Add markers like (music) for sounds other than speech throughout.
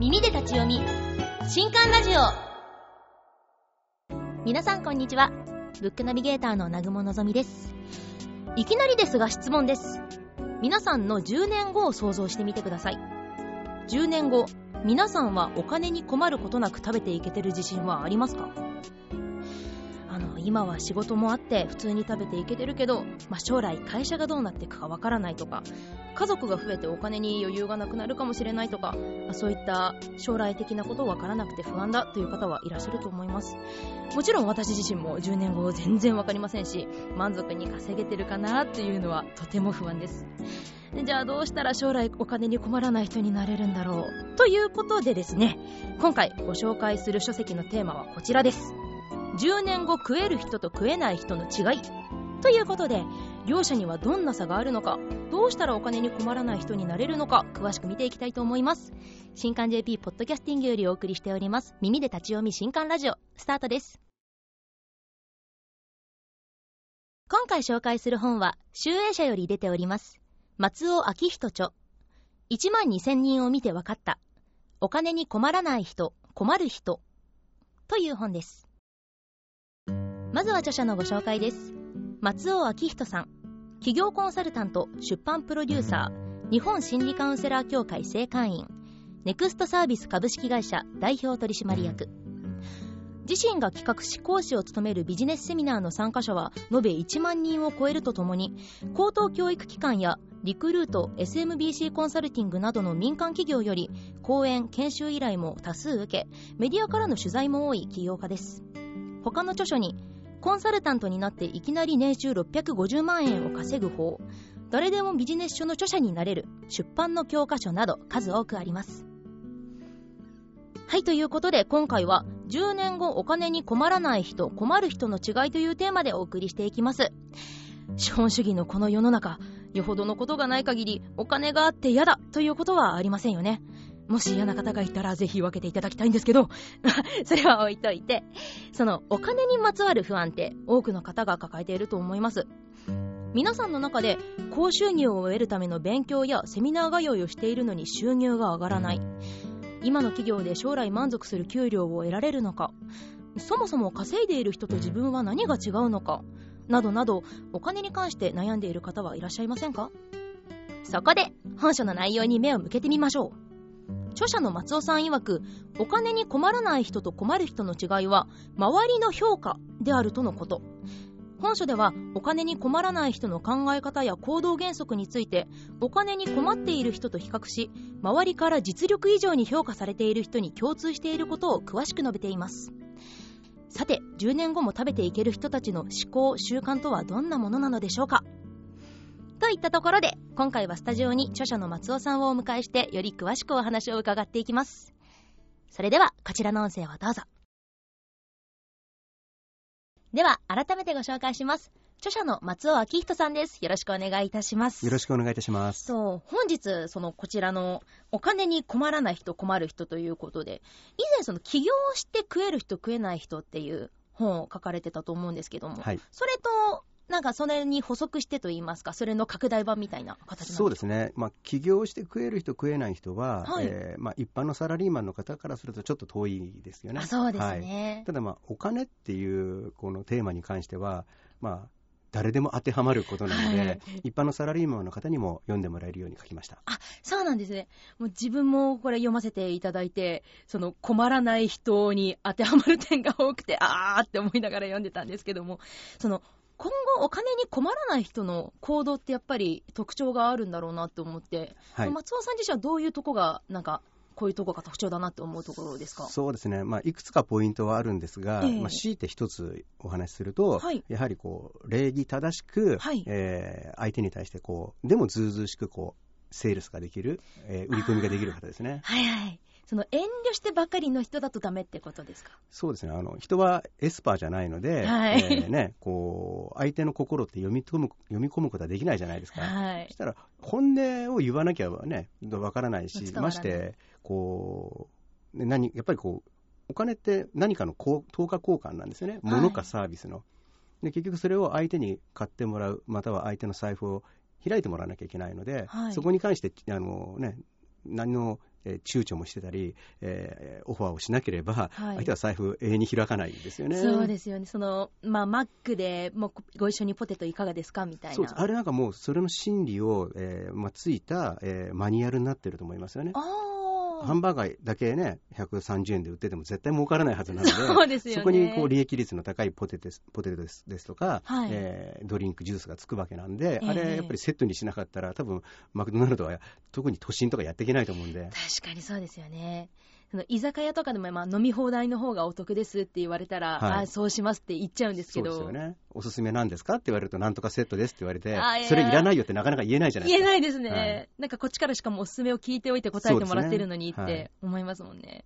耳で立ち読み。新刊ラジオ。皆さんこんにちは。ブックナビゲーターの南雲のぞみです。いきなりですが質問です。皆さんの10年後を想像してみてください。10年後皆さんはお金に困ることなく食べていけてる自信はありますか？今は仕事もあって普通に食べていけてるけど、まあ、将来会社がどうなっていくかわからないとか家族が増えてお金に余裕がなくなるかもしれないとか、まあ、そういった将来的なことわからなくて不安だという方はいらっしゃると思います。もちろん私自身も10年後全然わかりませんし満足に稼げてるかなというのはとても不安です。じゃあどうしたら将来お金に困らない人になれるんだろうということでですね今回ご紹介する書籍のテーマはこちらです。10年後食える人と食えない人の違い。ということで両者にはどんな差があるのか。どうしたらお金に困らない人になれるのか。詳しく見ていきたいと思います。新刊 JP ポッドキャスティングよりお送りしております。耳で立ち読み新刊ラジオ。スタートです。今回紹介する本は集英社より出ております。松尾明人著。1万2000人を見て分かった。お金に困らない人困る人。という本です。まずは著者のご紹介です。松尾明人さん。企業コンサルタント出版プロデューサー。日本心理カウンセラー協会正会員。ネクストサービス株式会社代表取締役。自身が企画し講師を務めるビジネスセミナーの参加者は延べ1万人を超えるとともに高等教育機関やリクルート SMBC コンサルティングなどの民間企業より講演研修依頼も多数受けメディアからの取材も多い起業家です。他の著書にコンサルタントになっていきなり年収650万円を稼ぐ方誰でもビジネス書の著者になれる出版の教科書など数多くありますはい、ということで今回は10年後お金に困らない人、困る人の違いというテーマでお送りしていきます。資本主義のこの世の中、よほどのことがない限りお金があって嫌だということはありませんよね。もし嫌な方がいたらぜひ分けていただきたいんですけど、(laughs) それは置いといて、そのお金にまつわる不安って多くの方が抱えていると思います。皆さんの中で高収入を得るための勉強やセミナー通いをしているのに収入が上がらない。今の企業で将来満足する給料を得られるのか。そもそも稼いでいる人と自分は何が違うのか。などなどお金に関して悩んでいる方はいらっしゃいませんか？そこで本書の内容に目を向けてみましょう。著者の松尾さん曰くお金に困らない人と困る人の違いは周りの評価であるとのこと。本書ではお金に困らない人の考え方や行動原則についてお金に困っている人と比較し周りから実力以上に評価されている人に共通していることを詳しく述べています。さて10年後も食べていける人たちの思考習慣とはどんなものなのでしょうか？といったところで今回はスタジオに著者の松尾さんをお迎えしてより詳しくお話を伺っていきますそれではこちらの音声をどうぞでは、改めてご紹介します。著者の松尾明人さんです。よろしくお願いいたします。よろしくお願いいたします。そう、本日、その、こちらの、お金に困らない人、困る人ということで、以前、その、起業して食える人、食えない人っていう本を書かれてたと思うんですけども、はい、それと、なんかそれに補足してといいますか、それの拡大版みたいな形そうですね、まあ、起業して食える人、食えない人は、はい、えー、まあ、一般のサラリーマンの方からするとちょっと遠いですよね。そうですね、はい、ただ、まあ、お金っていうこのテーマに関しては、まあ、誰でも当てはまることなので、はい、一般のサラリーマンの方にも読んでもらえるように書きました。あそうなんですね、もう自分もこれ読ませていただいて、その困らない人に当てはまる点が多くて、あーって思いながら読んでたんですけども、その今後お金に困らない人の行動ってやっぱり特徴があるんだろうなって思って、はい、松尾さん自身はどういうとこがなんかこういうところが特徴だなって思うところですか？そうですね、まあ、いくつかポイントはあるんですが、えー、まあ、強いて一つお話しすると、はい、やはりこう礼儀正しく、はい、えー、相手に対してこうでもずうずうしくこうセールスができる、えー、売り込みができる方ですね。はいはい。その遠慮してばかりの人だとダメってことですか？そうですね。あの人はエスパーじゃないので、はい。えーね、こう相手の心って読み込む読み込むことはできないじゃないですか、はい、そしたら本音を言わなきゃねわからないしましてこう、ね、何やっぱりこうお金って何かの等価交換なんですよね、物かサービスの。で結局それを相手に買ってもらう、または相手の財布を開いてもらわなきゃいけないので、はい、そこに関してあの、ね、何のえー、躊躇もしてたり、えー、オファーをしなければ、はい、相手は財布永遠に開かないですよね。そうですよね。その、まあ、マックでもうご一緒にポテトいかがですか？みたいな。あれなんかもう、それの心理を、えーまあ、ついた、えー、マニュアルになってると思いますよね。ああ。ハンバーガーだけね、130円で売ってても絶対儲からないはずなので、そうですよね、そこにこう利益率の高いポテトポテトですですとか、はい、えー、ドリンク、ジュースがつくわけなんで、えー、あれやっぱりセットにしなかったら、多分マクドナルドは特に都心とかやっていけないと思うんで。確かにそうですよね。その居酒屋とかでも、まあ、飲み放題の方がお得ですって言われたら、はい、あそうしますって言っちゃうんですけど。そうですよね。おすすめなんですかって言われるとなんとかセットですって言われてそれいらないよってなかなか言えないじゃないですか。言えないですね、はい、なんかこっちからしかもおすすめを聞いておいて答えてもらってるのにって思いますもんね、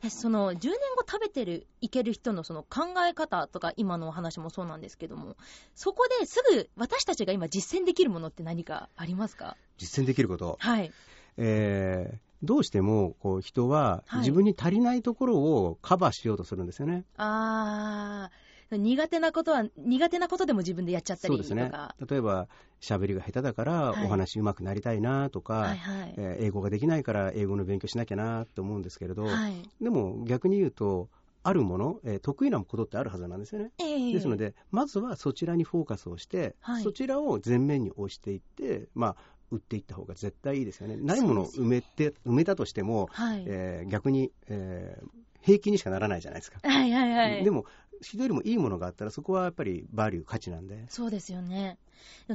はい、その10年後食べてるいける人のその考え方とか今のお話もそうなんですけどもそこですぐ私たちが今実践できるものって何かありますか？実践できること。はい。えー、どうしてもこう人は自分に足りないところをカバーしようとするんですよね。はい、あ苦手なことは、苦手なことでも自分でやっちゃったりとか。そうですね。例えば、喋りが下手だからお話うまくなりたいなとか、はいはい。えー、英語ができないから英語の勉強しなきゃなと思うんですけれど、はい、でも逆に言うと、あるもの、えー、得意なことってあるはずなんですよね、えー、ですので、まずはそちらにフォーカスをして、はい、そちらを前面に押していって、まあ、売っていった方が絶対いいですよね。ないものを埋めて、埋めたとしても、はい、えー、逆に、えー、平気にしかならないじゃないですか。はいはいはい。でも、人よりもいいものがあったら、そこはやっぱりバリュー、価値なんで。そうですよね。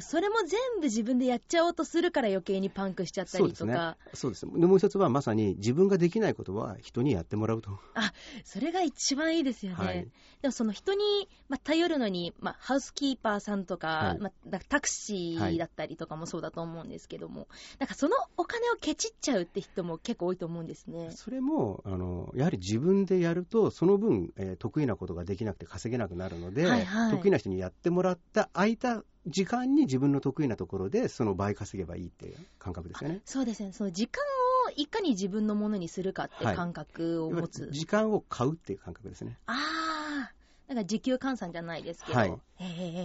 それも全部自分でやっちゃおうとするから余計にパンクしちゃったりとか。そうですね。で、もう一つはまさに自分ができないことは人にやってもらうと。あ、それが一番いいですよね。はい、でもその人に、まあ、頼るのに、まあ、ハウスキーパーさんとか、はい、まあ、タクシーだったりとかもそうだと思うんですけども、はい、なんかそのお金をケチっちゃうって人も結構多いと思うんですね。それも、あの、やはり自分でやると、その分、えー、得意なことができなくて稼げなくなるので、はいはい、得意な人にやってもらった空いた時間に自分の得意なところでその倍稼げばいいっていう感覚ですよね。そうですね。その時間をいかに自分のものにするかって感覚を持つ。はい、時間を買うっていう感覚ですね。ああ。なんか時給換算じゃないですけど、はい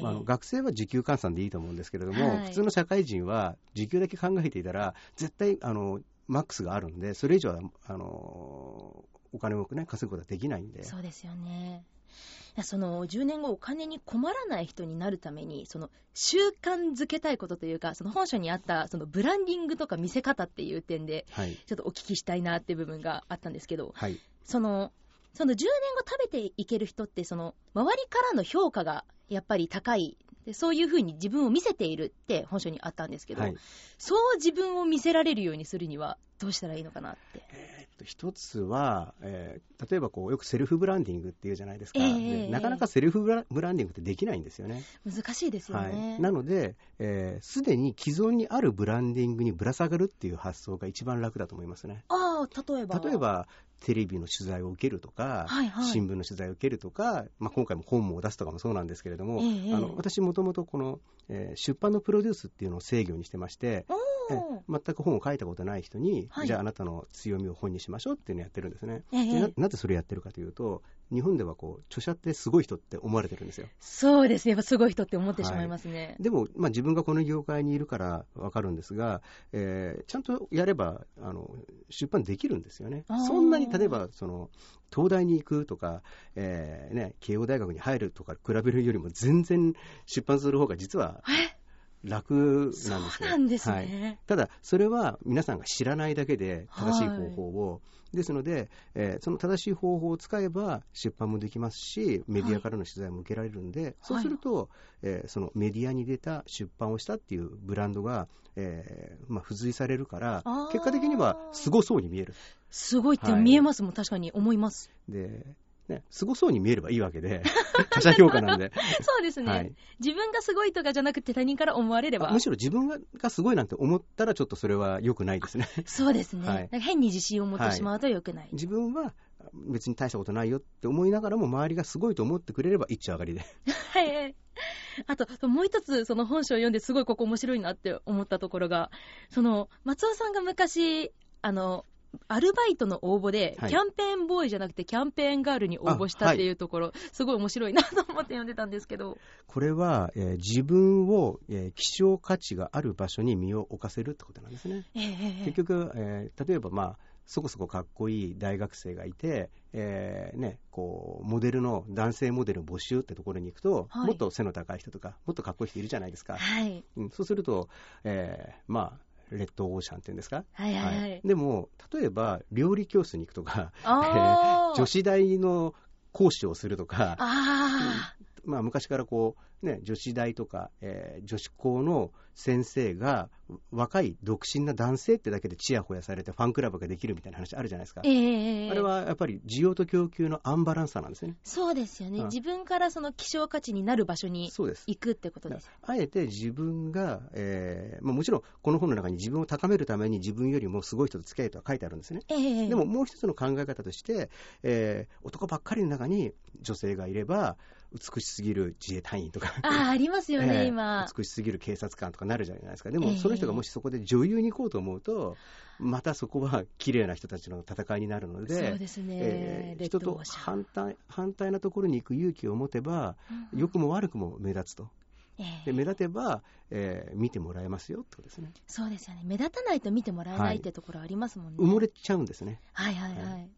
まあ、学生は時給換算でいいと思うんですけれども、はい、普通の社会人は時給だけ考えていたら、絶対あのマックスがあるんで、それ以上はあのお金を、ね、稼ぐことはできないんで。そうですよね。その10年後お金に困らない人になるためにその習慣づけたいことというかその本書にあったそのブランディングとか見せ方っていう点で、ちょっとお聞きしたいなっていう部分があったんですけど、はい、そのその10年後食べていける人ってその周りからの評価がやっぱり高いでそういうふうに自分を見せているって本書にあったんですけど、はい、そう自分を見せられるようにするにはどうしたらいいのかなって。えー、っと一つは、えー、例えばこうよくセルフブランディングっていうじゃないですか、えー、なかなかセルフブランディングってできないんですよね。難しいですよね。はい、なので、す、えー、で、に既存にあるブランディングにぶら下がるっていう発想が一番楽だと思いますね。ああ、例えば例えば、テレビの取材を受けるとか、はいはい、新聞の取材を受けるとか、まあ、今回も本を出すとかもそうなんですけれども、えー、あの私、もともとこの、えー、出版のプロデュースっていうのを制御にしてまして、全く本を書いたことない人に、はい、じゃああなたの強みを本にしましょうっていうのをやってるんですね。えー、ななぜそれやってるかというと、日本ではこう著者ってすごい人って思われてるんですよ。そうですね、やっぱすごい人って思ってしまいますね。はい、でも、まあ、自分がこの業界にいるから分かるんですが、えー、ちゃんとやればあの出版できるんですよね。そんなに例えばその東大に行くとか、えーね、慶応大学に入るとか比べるよりも全然出版する方が実は。楽なんですよ。なんですね、はい、ただ、それは皆さんが知らないだけで正しい方法を、はい、ですので、えー、その正しい方法を使えば出版もできますし、メディアからの取材も受けられるんで、はい、そうすると、えー、そのメディアに出た出版をしたっていうブランドが、えーまあ、付随されるから、結果的にはすごそうに見える。すごいって見えますもん、確かに。思います。でね、すごそうに見えればいいわけで、(laughs) 他者評価なんで。(laughs) そうですね、はい、自分がすごいとかじゃなくて他人から思われれば。むしろ自分がすごいなんて思ったらちょっとそれは良くないですね。(laughs) そうですね。はい、変に自信を持ってしまうと良くない。自分は別に大したことないよって思いながらも周りがすごいと思ってくれれば一丁上がりで。はい。あと、もう一つ、その本書を読んですごいここ面白いなって思ったところが、その、松尾さんが昔、あの、アルバイトの応募で、キャンペーンボーイじゃなくてキャンペーンガールに応募したっていうところ、はい、すごい面白いなと思って読んでたんですけど。これは、えー、自分を、えー、希少価値がある場所に身を置かせるってことなんですね。えー、結局、えー、例えばまあ、そこそこかっこいい大学生がいて、えーね、こうモデルの男性モデル募集ってところに行くと、はい、もっと背の高い人とか、もっとかっこいい人いるじゃないですか。はいうん、そうすると、えー、まあ、レッドオーシャンっていうんですか、はいはいはい、でも、例えば料理教室に行くとか、えー、(laughs) 女子大の講師をするとか、まあ、昔からこう、ね、女子大とか、えー、女子校の先生が若い独身な男性ってだけでちやほやされてファンクラブができるみたいな話あるじゃないですか、えー、あれはやっぱり需要と供給のアンバランスさなんですね。そうですよね、うん、自分からその希少価値になる場所に行くってことです。あえて自分が、えーまあ、もちろんこの本の中に自分を高めるために自分よりもすごい人と付き合いとは書いてあるんですね、えー、でももう一つの考え方として、えー、男ばっかりの中に女性がいれば美しすぎる自衛隊員とか。あありますよね、(laughs) えー、今。美しすぎる警察官とかなるじゃないですかでも、その人がもしそこで女優に行こうと思うとまたそこは綺麗な人たちの戦いになるのでそうですね、えー、人と反対反対なところに行く勇気を持てば、うん、良くも悪くも目立つと。で目立てば、えー、見てもらえますよってことですね。そうですよね。目立たないと見てもらえないってところありますもんね。埋もれちゃうんですね。はいはいはい。はい、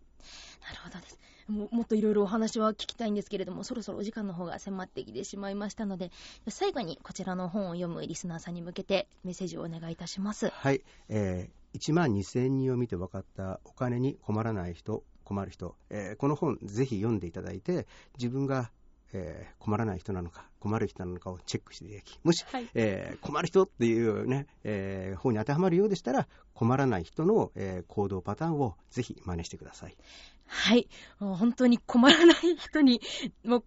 なるほどです。ももっといろいろお話は聞きたいんですけれども、そろそろお時間の方が迫ってきてしまいましたので、最後にこちらの本を読むリスナーさんに向けてメッセージをお願いいたします。はい、えー、1万2000人を見て分かったお金に困らない人、困る人、えー、この本ぜひ読んでいただいて、自分がえー、困らない人なのか、困る人なのかをチェックしていただき、もし、はい、えー、困る人っていうね、えー、方に当てはまるようでしたら、困らない人の、えー、行動パターンをぜひ真似してください。はい。本当に困らない人に、もう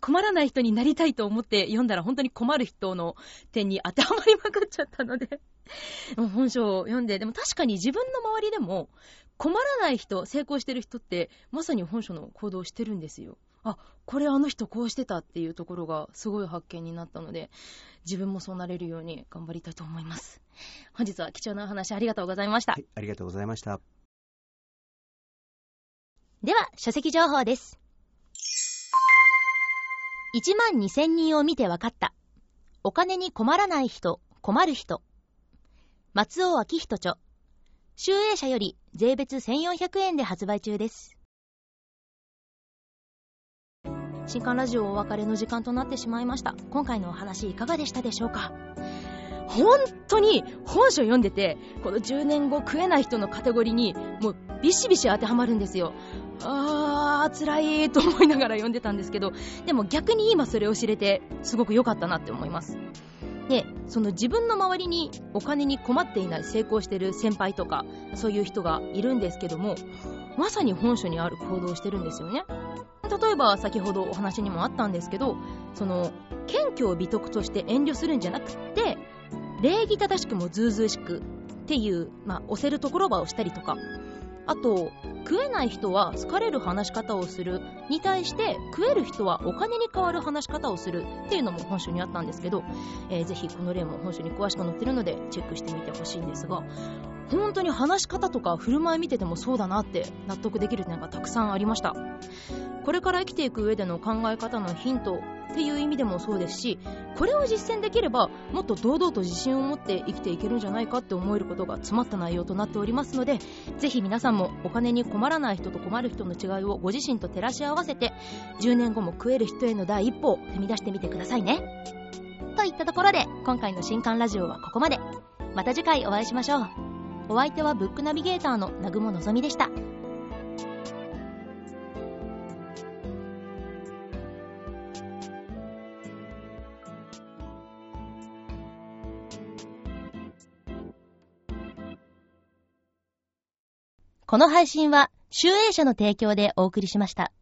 困らない人になりたいと思って読んだら本当に困る人の点に当てはまりまくっちゃったので (laughs) 本書を読んで、でも確かに自分の周りでも困らない人、成功してる人ってまさに本書の行動をしてるんですよ。あ、これあの人こうしてたっていうところがすごい発見になったので、自分もそうなれるように頑張りたいと思います。本日は貴重なお話ありがとうございました。はい、ありがとうございました。では、書籍情報です。1万2000人を見て分かった。お金に困らない人、困る人。松尾明人著。集英社より税別1400円で発売中です。新刊ラジオお別れの時間となってしまいました。今回のお話いかがでしたでしょうか？本当に本書読んでて、この10年後食えない人のカテゴリーにもうビシビシ当てはまるんですよ。あー、辛いと思いながら読んでたんですけど、でも逆に今それを知れて、すごく良かったなって思います。で、その自分の周りにお金に困っていない成功してる先輩とか、そういう人がいるんですけども、まさに本書にある行動をしてるんですよね。例えば先ほどお話にもあったんですけどその謙虚を美徳として遠慮するんじゃなくって礼儀正しくもずうずうしくっていう、まあ、押せるところ場をしたりとかあと食えない人は好かれる話し方をするに対して食える人はお金に代わる話し方をするっていうのも本書にあったんですけど、えー、ぜひこの例も本書に詳しく載ってるのでチェックしてみてほしいんですが本当に話し方とか振る舞い見ててもそうだなって納得できる点がたくさんありました。これから生きていく上での考え方のヒントっていう意味でもそうですしこれを実践できればもっと堂々と自信を持って生きていけるんじゃないかって思えることが詰まった内容となっておりますのでぜひ皆さんもお金に困らない人と困る人の違いをご自身と照らし合わせて10年後も食える人への第一歩を踏み出してみてくださいね。といったところで今回の新刊ラジオはここまで。また次回お会いしましょう。お相手はブックナビゲーターの南雲のぞみでした。この配信は、集英社の提供でお送りしました。